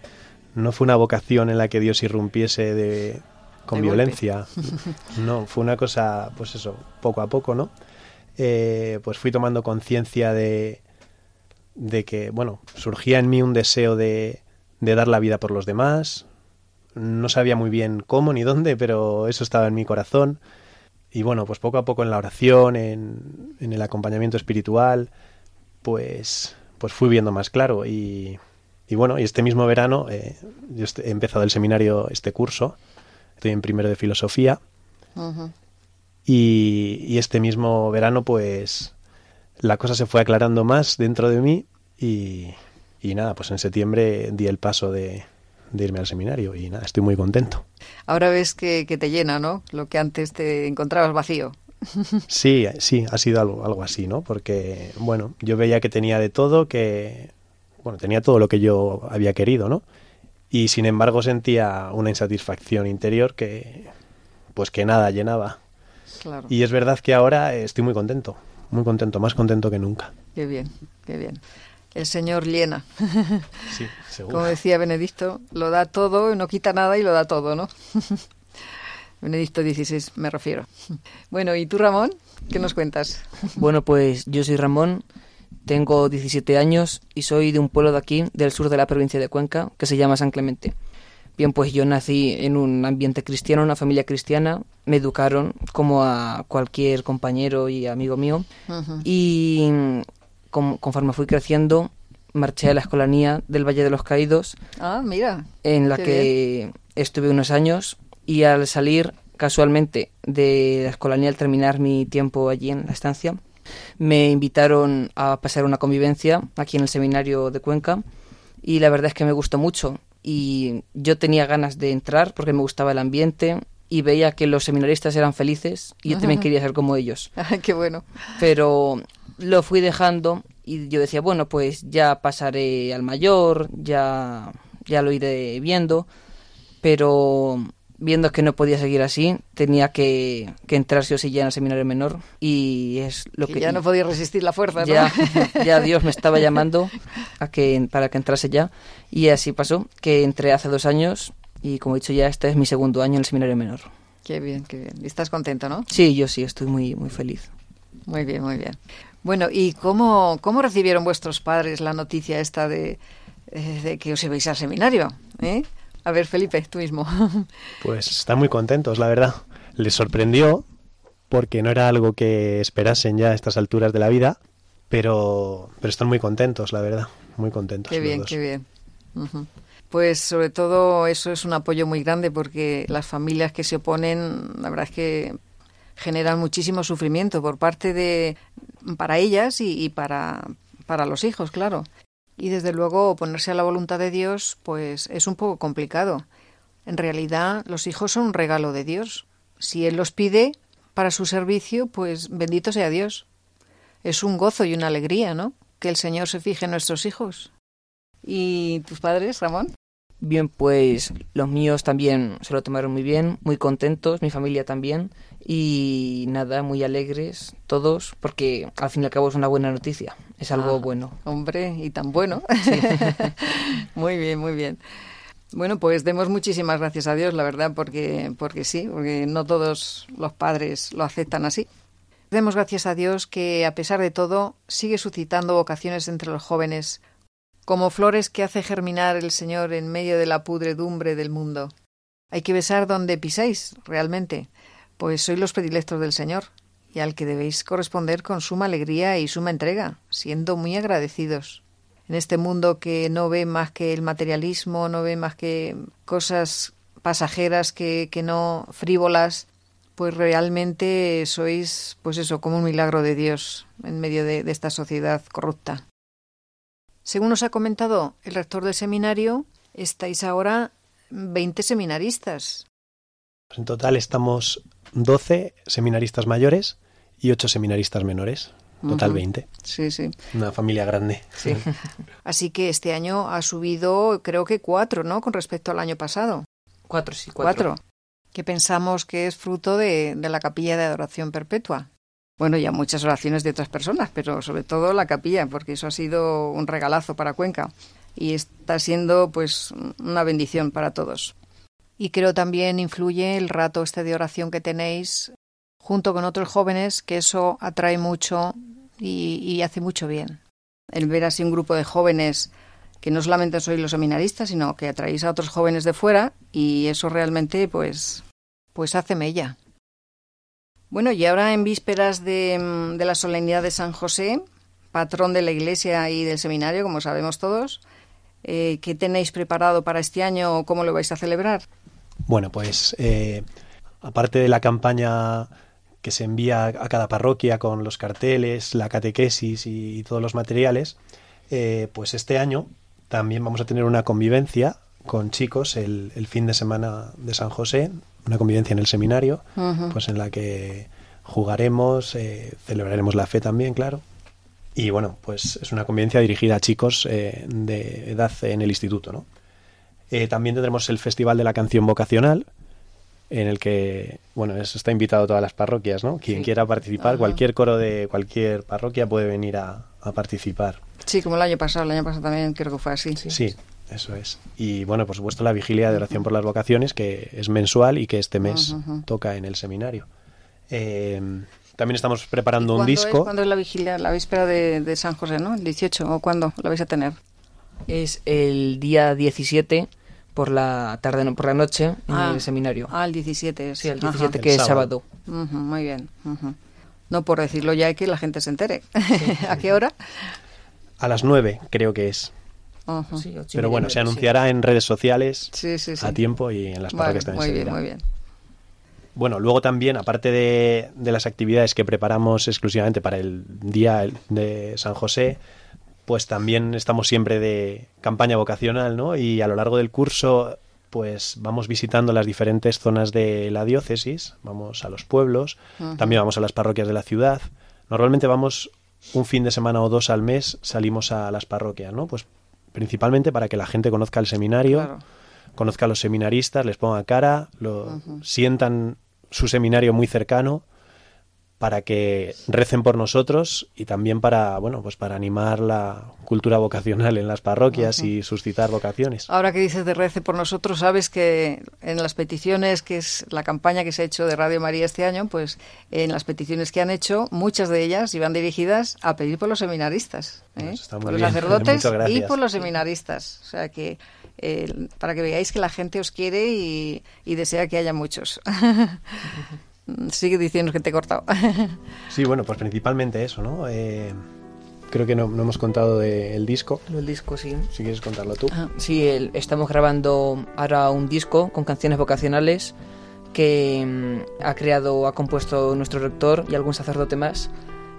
no fue una vocación en la que Dios irrumpiese de, con De violencia. No, fue una cosa, pues eso, poco a poco, ¿no? Eh, pues fui tomando conciencia de, de que, bueno, surgía en mí un deseo de, de dar la vida por los demás. No sabía muy bien cómo ni dónde, pero eso estaba en mi corazón. Y bueno, pues poco a poco en la oración, en, en el acompañamiento espiritual, pues, pues fui viendo más claro. Y, y bueno, y este mismo verano eh, yo he empezado el seminario, este curso, estoy en primero de filosofía. Y, y este mismo verano, pues la cosa se fue aclarando más dentro de mí y, y nada, pues en septiembre di el paso de, de irme al seminario y nada, estoy muy contento. Ahora ves que, que te llena, ¿no? Lo que antes te encontrabas vacío. Sí, sí, ha sido algo, algo así, ¿no? Porque, bueno, yo veía que tenía de todo, que, bueno, tenía todo lo que yo había querido, ¿no? Y sin embargo sentía una insatisfacción interior que, pues que nada llenaba. Claro. Y es verdad que ahora estoy muy contento, muy contento, más contento que nunca. Qué bien, qué bien. El Señor llena. Sí, seguro. Como decía Benedicto, lo da todo, no quita nada y lo da todo, ¿no? Benedicto XVI, me refiero. Bueno, ¿y tú, Ramón? ¿Qué nos cuentas? Bueno, pues yo soy Ramón, tengo 17 años y soy de un pueblo de aquí, del sur de la provincia de Cuenca, que se llama San Clemente. Bien, pues yo nací en un ambiente cristiano, una familia cristiana, me educaron como a cualquier compañero y amigo mío. Y con- conforme fui creciendo marché a la escolanía del Valle de los Caídos Ah, mira. en la Qué que estuve unos años. Y al salir casualmente de la escolanía al terminar mi tiempo allí en la estancia me invitaron a pasar una convivencia aquí en el seminario de Cuenca. Y la verdad es que me gustó mucho y yo tenía ganas de entrar porque me gustaba el ambiente y veía que los seminaristas eran felices y yo también quería ser como ellos Ay, qué bueno. pero lo fui dejando y yo decía, bueno, pues ya pasaré al mayor, ya, ya lo iré viendo, pero viendo que no podía seguir así, tenía que, que entrar sí o sí ya en el seminario menor y es lo Que que... ya no podía resistir la fuerza, ¿no? ya, ya Dios me estaba llamando a que, para que entrase ya y así pasó, que entré hace dos años y como he dicho ya, este es mi segundo año en el seminario menor. Qué bien, qué bien. Y estás contento, ¿no? Sí, yo sí, estoy muy, muy feliz. Muy bien, muy bien. Bueno, ¿y cómo, cómo recibieron vuestros padres la noticia esta de, eh, de que os ibais al seminario? ¿eh? A ver, Felipe, tú mismo. Pues están muy contentos, la verdad. Les sorprendió porque no era algo que esperasen ya a estas alturas de la vida, pero, pero están muy contentos, la verdad. Muy contentos. Qué bien, qué bien. Pues sobre todo eso es un apoyo muy grande porque las familias que se oponen, la verdad es que generan muchísimo sufrimiento por parte de para ellas y, y para, para los hijos, claro. Y desde luego oponerse a la voluntad de Dios, pues es un poco complicado. En realidad, los hijos son un regalo de Dios. Si Él los pide para su servicio, pues bendito sea Dios. Es un gozo y una alegría, ¿no? Que el Señor se fije en nuestros hijos. ¿Y tus padres, Ramón? Bien, pues los míos también se lo tomaron muy bien, muy contentos, mi familia también, y nada, muy alegres todos, porque al fin y al cabo es una buena noticia, es algo Ah, bueno. Hombre, y tan bueno. muy bien, muy bien. Bueno, pues demos muchísimas gracias a Dios, la verdad, porque, porque sí, porque no todos los padres lo aceptan así. Demos gracias a Dios que, a pesar de todo, sigue suscitando vocaciones entre los jóvenes, como flores que hace germinar el Señor en medio de la pudredumbre del mundo. Hay que besar donde pisáis, realmente, pues sois los predilectos del Señor, y al que debéis corresponder con suma alegría y suma entrega, siendo muy agradecidos. En este mundo que no ve más que el materialismo, no ve más que cosas pasajeras que, que no frívolas, pues realmente sois, pues eso, como un milagro de Dios en medio de, de esta sociedad corrupta. Según nos ha comentado el rector del seminario, estáis ahora 20 seminaristas. En total estamos 12 seminaristas mayores y 8 seminaristas menores. Total Ujú. 20. Sí, sí. Una familia grande. Sí. Así que este año ha subido, creo que cuatro, ¿no? Con respecto al año pasado. Cuatro, sí, Cuatro. cuatro. Que pensamos que es fruto de, de la capilla de adoración perpetua. Bueno, ya muchas oraciones de otras personas, pero sobre todo la capilla, porque eso ha sido un regalazo para Cuenca y está siendo pues una bendición para todos. Y creo también influye el rato este de oración que tenéis junto con otros jóvenes, que eso atrae mucho y, y hace mucho bien. El ver así un grupo de jóvenes que no solamente sois los seminaristas, sino que atraéis a otros jóvenes de fuera y eso realmente pues pues hace mella. Bueno, y ahora en vísperas de, mm, de la solemnidad de San José, patrón de la Iglesia y del seminario, como sabemos todos, eh, ¿qué tenéis preparado para este año o cómo lo vais a celebrar? Bueno, pues eh, aparte de la campaña que se envía a cada parroquia con los carteles, la catequesis y, todos los materiales, eh, pues este año también vamos a tener una convivencia con chicos el fin de semana de San José, una convivencia en el seminario, pues en la que jugaremos, eh, celebraremos la fe también, claro. Y bueno, pues es una convivencia dirigida a chicos eh, de edad en el instituto, ¿no? Eh, también tendremos el Festival de la Canción Vocacional, en el que, bueno, eso está invitado a todas las parroquias, ¿no? Quien Sí. quiera participar, Ajá. cualquier coro de cualquier parroquia puede venir a, a participar. Sí, como el año pasado, el año pasado también creo que fue así. Sí, eso es. Y bueno, por supuesto la vigilia de oración por las vocaciones, que es mensual y que este mes Ujú, ujú. toca en el seminario. Eh, también estamos preparando un ¿Cuándo disco. Es, ¿Cuándo es la vigilia? La víspera de, de San José, ¿no? El 18, ¿o cuándo la vais a tener? Es el día 17 por la tarde, no, por la noche en Ah. el seminario. Ah, el 17 es. Sí, el Ajá. 17 que es sábado. Ujú, muy bien. ujú. No por decirlo ya y que la gente se entere. ¿A qué hora? A las 9 creo que es. Pero bueno, se anunciará en redes sociales Sí, sí, sí. a tiempo y en las Vale, parroquias también muy se bien, muy bien. Bueno, luego también, aparte de, de las actividades que preparamos exclusivamente para el día de San José, pues también estamos siempre de campaña vocacional, ¿no? Y a lo largo del curso, pues vamos visitando las diferentes zonas de la diócesis, vamos a los pueblos, también vamos a las parroquias de la ciudad. Normalmente vamos un fin de semana o dos al mes, salimos a las parroquias, ¿no? Pues principalmente para que la gente conozca el seminario, Claro. conozca a los seminaristas, les ponga cara, lo sientan su seminario muy cercano para que recen por nosotros y también para bueno pues para animar la cultura vocacional en las parroquias y suscitar vocaciones. Ahora que dices de Rece por nosotros, sabes que en las peticiones, que es la campaña que se ha hecho de Radio María este año, pues en las peticiones que han hecho, muchas de ellas iban dirigidas a pedir por los seminaristas, ¿eh? Por los sacerdotes y por los seminaristas. O sea que eh, para que veáis que la gente os quiere y, y desea que haya muchos. Sigue diciendo que te he cortado. Sí, bueno, pues principalmente eso, ¿no? Eh, creo que no, no hemos contado del disco. El disco, sí. Si quieres contarlo tú. Ah, sí, el- estamos grabando ahora un disco con canciones vocacionales que mm, ha creado, ha compuesto nuestro rector y algún sacerdote más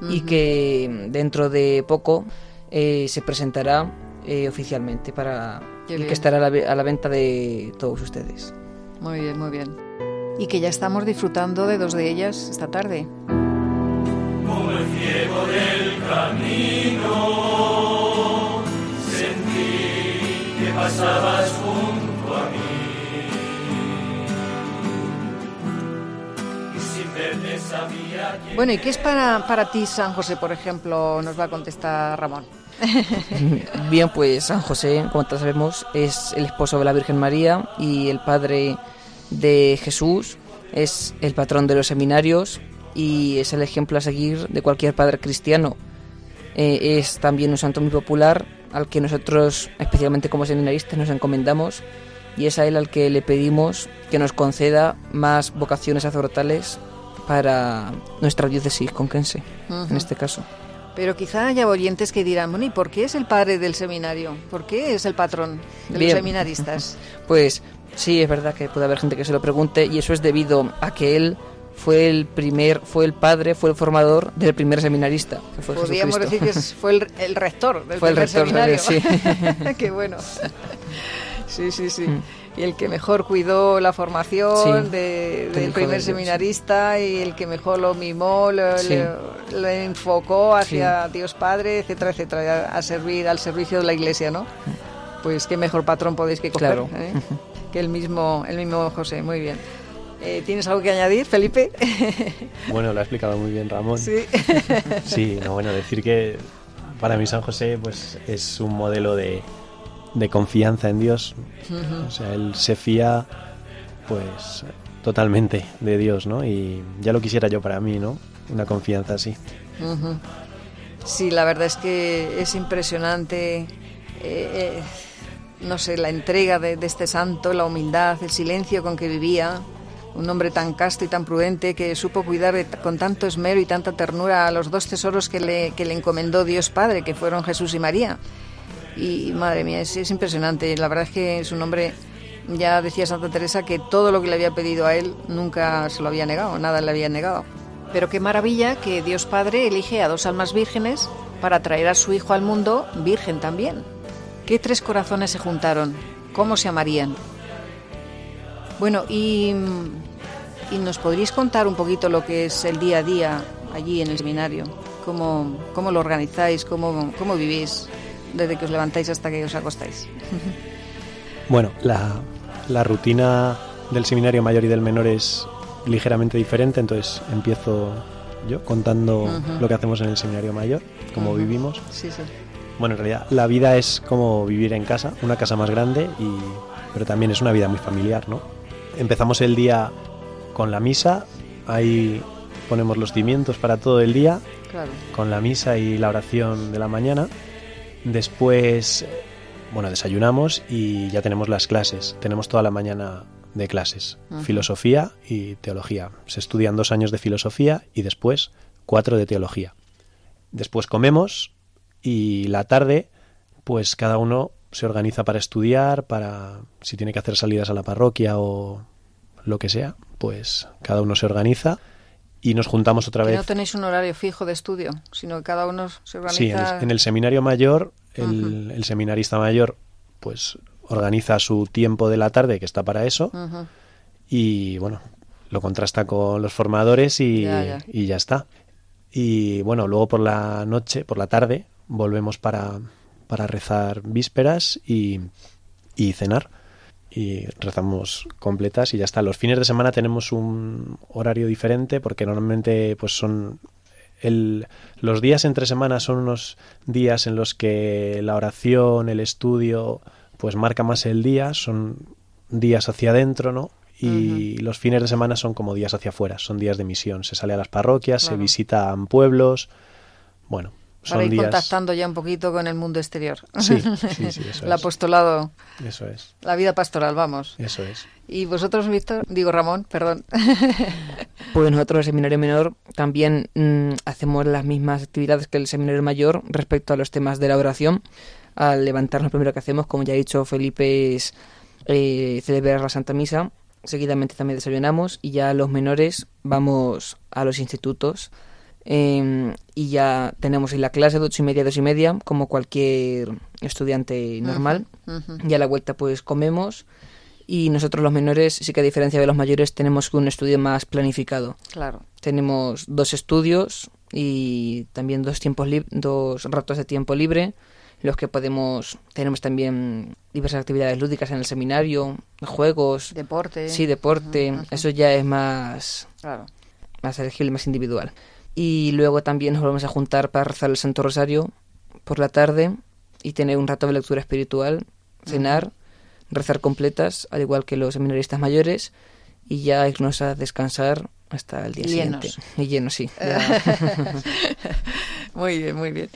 y Ujú. que mm, dentro de poco eh, se presentará eh, oficialmente para y que estará a la, a la venta de todos ustedes. Muy bien, muy bien. Y que ya estamos disfrutando de dos de ellas esta tarde. Como el ciego del camino, sentí que pasabas junto a mí. Y sin verte sabía que Bueno, ¿y qué es para, para ti San José, por ejemplo? Nos va a contestar Ramón. Bien, pues San José, como todos sabemos, es el esposo de la Virgen María y el padre de Jesús, es el patrón de los seminarios y es el ejemplo a seguir de cualquier padre cristiano. Eh, es también un santo muy popular al que nosotros, especialmente como seminaristas, nos encomendamos y es a él al que le pedimos que nos conceda más vocaciones sacerdotales para nuestra diócesis conquense, en Ujú. este caso. Pero quizá haya oyentes que dirán, bueno, ¿y por qué es el padre del seminario? ¿Por qué es el patrón de Bien. los seminaristas? Pues sí, es verdad que puede haber gente que se lo pregunte y eso es debido a que él fue el primer, fue el padre, fue el formador del primer seminarista, que fue Podríamos decir que fue el, el rector del Fue el primer rector, seminario. sí. qué bueno. Sí, sí, sí. Y el que mejor cuidó la formación Sí, de- del primer de seminarista y el que mejor lo mimó, lo, Sí. le, lo enfocó hacia Dios Padre, etcétera, etcétera, a, a servir al servicio de la Iglesia, ¿no? Pues qué mejor patrón podéis que coger Claro. ¿eh? Que el mismo, el mismo José. Muy bien. Eh, ¿Tienes algo que añadir, Felipe? Bueno, lo ha explicado muy bien Ramón. Sí. Sí, no, bueno, decir que para mí San José pues es un modelo de, de confianza en Dios. O sea, él se fía pues totalmente de Dios, ¿no? Y ya lo quisiera yo para mí, ¿no? Una confianza así. Sí, la verdad es que es impresionante, eh, eh, no sé, la entrega de, este santo, la humildad, el silencio con que vivía, un hombre tan casto y tan prudente que supo cuidar con tanto esmero y tanta ternura a los dos tesoros que le, que le encomendó Dios Padre, que fueron Jesús y María. Y madre mía, es, es impresionante, la verdad es que es un hombre, ya decía Santa Teresa, que todo lo que le había pedido a él nunca se lo había negado, nada le había negado. Pero qué maravilla que Dios Padre elige a dos almas vírgenes para traer a su hijo al mundo virgen también. ¿Qué tres corazones se juntaron? ¿Cómo se amarían? Bueno, y, y nos podríais contar un poquito lo que es el día a día allí en el seminario. ¿Cómo, cómo lo organizáis? ¿Cómo, ¿Cómo vivís desde que os levantáis hasta que os acostáis? Bueno, la, la rutina del seminario mayor y del menor es ligeramente diferente, entonces empiezo yo contando lo que hacemos en el seminario mayor, cómo vivimos. Sí, sí. Bueno, en realidad la vida es como vivir en casa, una casa más grande, y, pero también es una vida muy familiar, ¿no? Empezamos el día con la misa, ahí ponemos los cimientos para todo el día, Claro. con la misa y la oración de la mañana. Después, bueno, desayunamos y ya tenemos las clases. Tenemos toda la mañana de clases, filosofía y teología. Se estudian dos años de filosofía y después cuatro de teología. Después comemos y la tarde, pues cada uno se organiza para estudiar, para si tiene que hacer salidas a la parroquia o lo que sea, pues cada uno se organiza y nos juntamos otra Que vez. no tenéis un horario fijo de estudio, sino que cada uno se organiza. Sí, en el, en el seminario mayor, el, el seminarista mayor, pues organiza su tiempo de la tarde, que está para eso, y bueno, lo contrasta con los formadores y Ya, ya. y ya está. Y bueno, luego por la noche, por la tarde, volvemos para, para rezar vísperas y, y cenar. Y rezamos completas y ya está. Los fines de semana tenemos un horario diferente porque normalmente pues son el, los días entre semanas son unos días en los que la oración, el estudio, pues marca más el día, son días hacia adentro, ¿no? Y los fines de semana son como días hacia afuera, son días de misión. Se sale a las parroquias, se visitan pueblos. Bueno, Para ir días. contactando ya un poquito con el mundo exterior. Sí, sí, sí, eso el es. apostolado, Eso es, la vida pastoral, vamos. eso es. ¿Y vosotros, Víctor? Digo, Ramón, perdón. Pues nosotros, el seminario menor, también mm, hacemos las mismas actividades que el seminario mayor respecto a los temas de la oración. Al levantarnos, lo primero que hacemos, como ya ha dicho Felipe, es eh, celebrar la Santa Misa. Seguidamente también desayunamos y ya los menores vamos a los institutos. Eh, y ya tenemos ahí la clase de ocho y media dos y media, como cualquier estudiante normal. Ujú. Y a la vuelta pues comemos y nosotros los menores sí que a diferencia de los mayores tenemos un estudio más planificado. Claro. Tenemos dos estudios y también dos tiempos lib- dos ratos de tiempo libre los que podemos tenemos también diversas actividades lúdicas en el seminario, juegos, Deporte. Sí, deporte, eso ya es más Claro. más elegible, más individual. Y luego también nos volvemos a juntar para rezar el Santo Rosario por la tarde y tener un rato de lectura espiritual, cenar, rezar completas, al igual que los seminaristas mayores, y ya irnos a descansar hasta el día Llenos. siguiente. Y llenos, sí. muy bien, muy bien.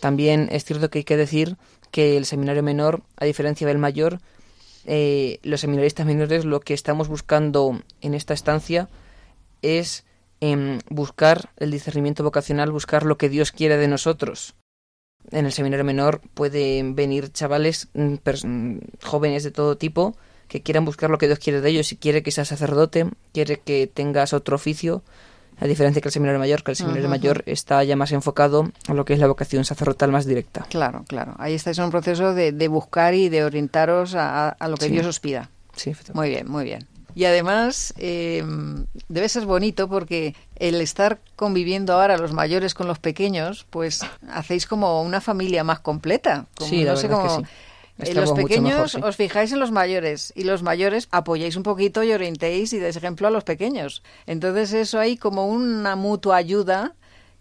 También es cierto que hay que decir que el seminario menor, a diferencia del mayor, eh, los seminaristas menores lo que estamos buscando en esta estancia es em, buscar el discernimiento vocacional, buscar lo que Dios quiere de nosotros. En el seminario menor pueden venir chavales mm, mm, jóvenes de todo tipo que quieran buscar lo que Dios quiere de ellos. Si quiere que seas sacerdote, quiere que tengas otro oficio, A diferencia que el seminario mayor, que el seminario mayor está ya más enfocado a lo que es la vocación sacerdotal más directa. Claro, claro. Ahí estáis en un proceso de, de buscar y de orientaros a, a lo que Sí. Dios os pida. Sí, Muy bien, muy bien. Y además, eh, debe ser bonito porque el estar conviviendo ahora los mayores con los pequeños, pues hacéis como una familia más completa. Como, Sí, no sé verdad es que cómo- sí. Eh, los pequeños mejor, sí. os fijáis en los mayores y los mayores apoyáis un poquito y orientéis y des ejemplo a los pequeños. Entonces eso hay como una mutua ayuda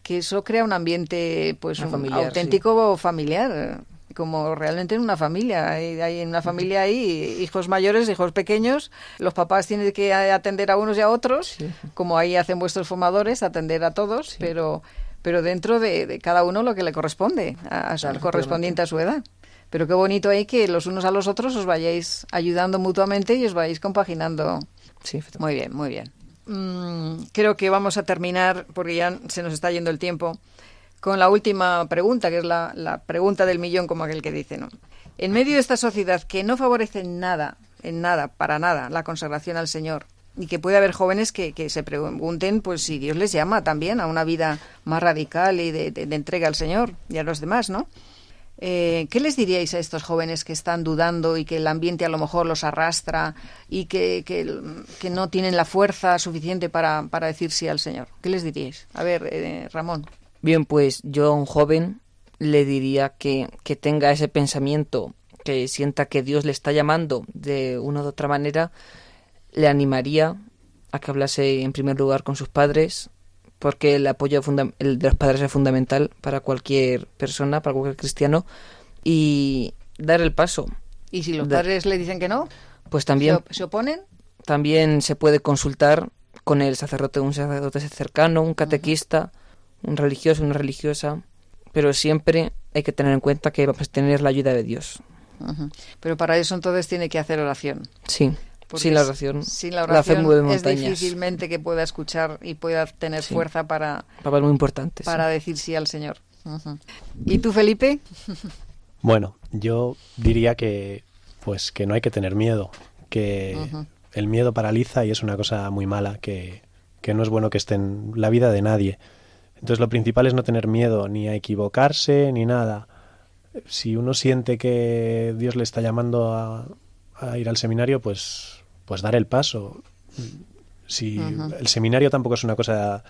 que eso crea un ambiente pues un familiar, auténtico familiar como realmente en una familia. Hay, hay en una familia hay hijos mayores hijos pequeños. Los papás tienen que atender a unos y a otros como ahí hacen vuestros formadores atender a todos pero pero dentro de, de cada uno lo que le corresponde a, a Claro, correspondiente a su edad. Pero qué bonito ahí que los unos a los otros os vayáis ayudando mutuamente y os vayáis compaginando. Sí, muy bien muy bien. Mm, creo que vamos a terminar porque ya se nos está yendo el tiempo con la última pregunta, que es la, pregunta del millón, como aquel que dice, ¿no? En medio de esta sociedad que no favorece en nada, en nada, para nada, la consagración al Señor, y que puede haber jóvenes que, se pregunten, pues si Dios les llama también a una vida más radical y de, entrega al Señor y a los demás, ¿no? Eh, ¿Qué les diríais a estos jóvenes que están dudando y que el ambiente a lo mejor los arrastra y que no tienen la fuerza suficiente para, para decir sí al Señor? ¿Qué les diríais? A ver, eh, Ramón. Bien, pues yo a un joven le diría que, que tenga ese pensamiento, que sienta que Dios le está llamando de una u otra manera, le animaría a que hablase en primer lugar con sus padres, porque el apoyo el de los padres es fundamental para cualquier persona, para cualquier cristiano, y dar el paso. ¿Y si los Da- padres le dicen que no? Pues también, ¿Se, op- se oponen? también se puede consultar con el sacerdote, un sacerdote cercano, un catequista, un religioso, una religiosa, pero siempre hay que tener en cuenta que vamos a tener la ayuda de Dios. Pero para eso entonces tiene que hacer oración. Sí, Porque sin la oración, sin la la fe oración mueve es difícilmente que pueda escuchar y pueda tener Sí. fuerza para, Papel muy importante. sí. para decir sí al Señor. ¿Y tú, Felipe? Bueno, yo diría que pues que no hay que tener miedo, que el miedo paraliza y es una cosa muy mala, que, que no es bueno que esté en la vida de nadie. Entonces lo principal es no tener miedo ni a equivocarse ni nada. Si uno siente que Dios le está llamando a, a ir al seminario, pues, pues dar el paso. Si el seminario tampoco es una cosa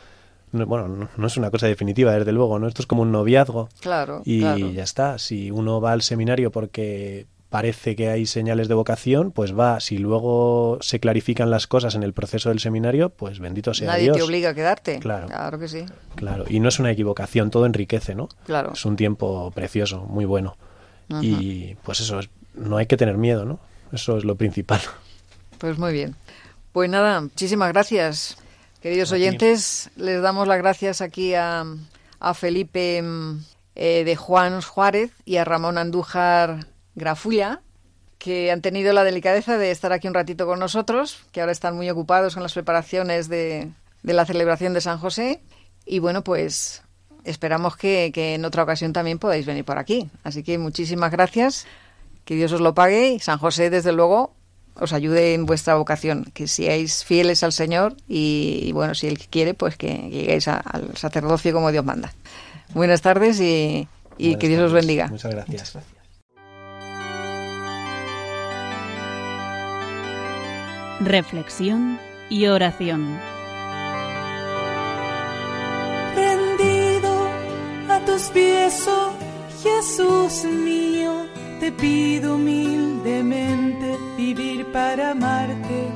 no- bueno, no, no es una cosa definitiva, desde luego, ¿no? Esto es como un noviazgo. Claro, Y claro. ya está. Si uno va al seminario porque parece que hay señales de vocación, pues va. Si luego se clarifican las cosas en el proceso del seminario, pues bendito sea Nadie Dios. te obliga a quedarte. Claro. Claro que sí. Claro. Y no es una equivocación, todo enriquece, ¿no? Claro. Es un tiempo precioso, muy bueno. Y pues eso, es- no hay que tener miedo, ¿no? Eso es lo principal. Pues muy bien. Pues nada, muchísimas gracias, queridos oyentes. Les damos las gracias aquí a, a Felipe eh, de Juan Juárez y a Ramón Andújar Grafulla, que han tenido la delicadeza de estar aquí un ratito con nosotros, que ahora están muy ocupados con las preparaciones de, de la celebración de San José. Y bueno, pues esperamos que, que en otra ocasión también podáis venir por aquí. Así que muchísimas gracias, que Dios os lo pague y San José, desde luego, os ayude en vuestra vocación, que seáis fieles al Señor y, y, bueno, si Él quiere, pues que lleguéis a- al sacerdocio como Dios manda. Buenas tardes y, y Buenas que Dios os bendiga. Muchas gracias. Reflexión y oración. rendido a tus pies, oh Jesús mío, te pido humildemente vivir para amarte,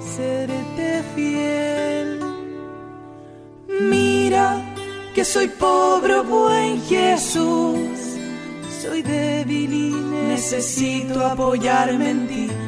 serte fiel. Mira que soy pobre, oh buen Jesús, soy débil y necesito apoyarme en ti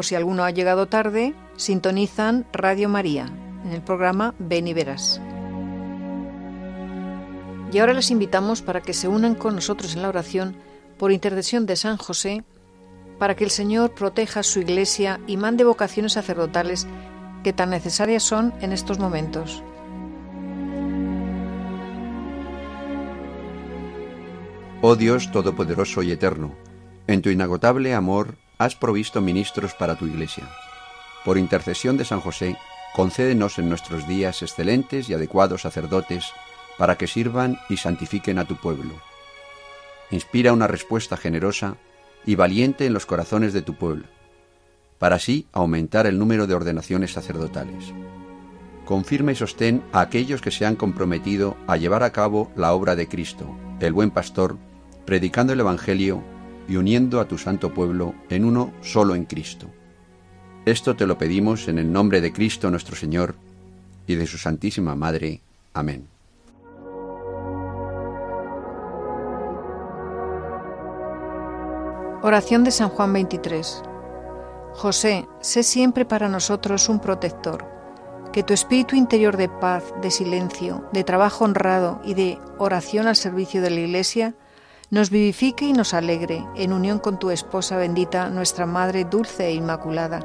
Por si alguno ha llegado tarde, sintonizan Radio María en el programa Ven y Verás. Y ahora les invitamos para que se unan con nosotros en la oración por intercesión de San José, para que el Señor proteja su iglesia y mande vocaciones sacerdotales que tan necesarias son en estos momentos. Oh Dios Todopoderoso y Eterno, en tu inagotable amor has provisto ministros para tu iglesia. Por intercesión de San José, concédenos en nuestros días excelentes y adecuados sacerdotes para que sirvan y santifiquen a tu pueblo. Inspira una respuesta generosa y valiente en los corazones de tu pueblo, para así aumentar el número de ordenaciones sacerdotales. Confirma y sostén a aquellos que se han comprometido a llevar a cabo la obra de Cristo, el buen pastor, predicando el Evangelio y uniendo a tu santo pueblo en uno solo en Cristo. Esto te lo pedimos en el nombre de Cristo nuestro Señor y de su Santísima Madre. Amén. Oración de San Juan 23. José, sé siempre para nosotros un protector. Que tu espíritu interior de paz, de silencio, de trabajo honrado y de oración al servicio de la Iglesia nos vivifique y nos alegre en unión con tu esposa bendita, nuestra Madre dulce e inmaculada,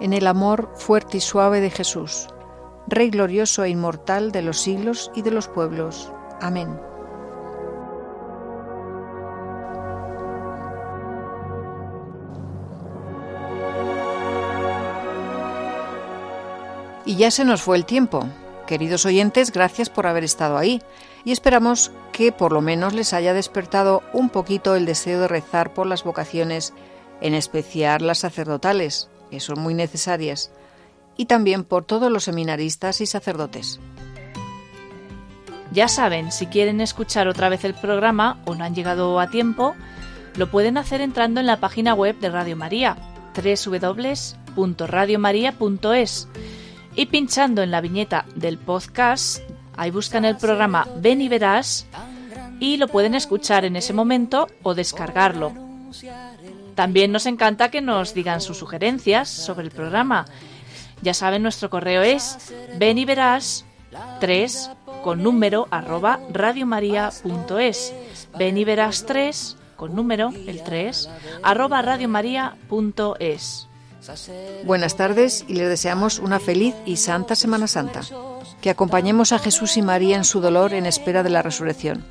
en el amor fuerte y suave de Jesús, Rey glorioso e inmortal de los siglos y de los pueblos. Amén. Y ya se nos fue el tiempo. Queridos oyentes, gracias por haber estado ahí y esperamos que por lo menos les haya despertado un poquito el deseo de rezar por las vocaciones, en especial las sacerdotales, que son muy necesarias, y también por todos los seminaristas y sacerdotes. Ya saben, si quieren escuchar otra vez el programa o no han llegado a tiempo, lo pueden hacer entrando en la página web de Radio María, www.radiomaria.es y pinchando en la viñeta del podcast, ahí buscan el programa Ven y Verás y lo pueden escuchar en ese momento o descargarlo. También nos encanta que nos digan sus sugerencias sobre el programa. Ya saben, nuestro correo es ven y verás 3 con número arroba radiomaria.es. Ven y verás 3 con número, el 3, arroba radiomaria.es. Buenas tardes y les deseamos una feliz y santa Semana Santa. Que acompañemos a Jesús y María en su dolor en espera de la resurrección.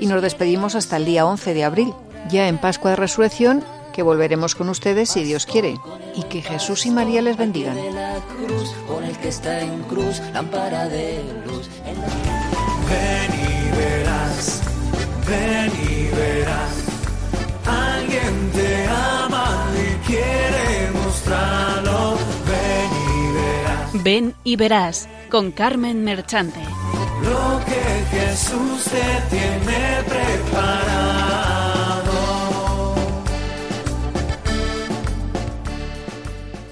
Y nos despedimos hasta el día 11 de abril, ya en Pascua de Resurrección, que volveremos con ustedes si Dios quiere. Y que Jesús y María les bendigan. Ven y verás, ven y verás, alguien te ama y quiere Ven y verás Ven y verás con Carmen Merchante. lo que Jesús te tiene preparado.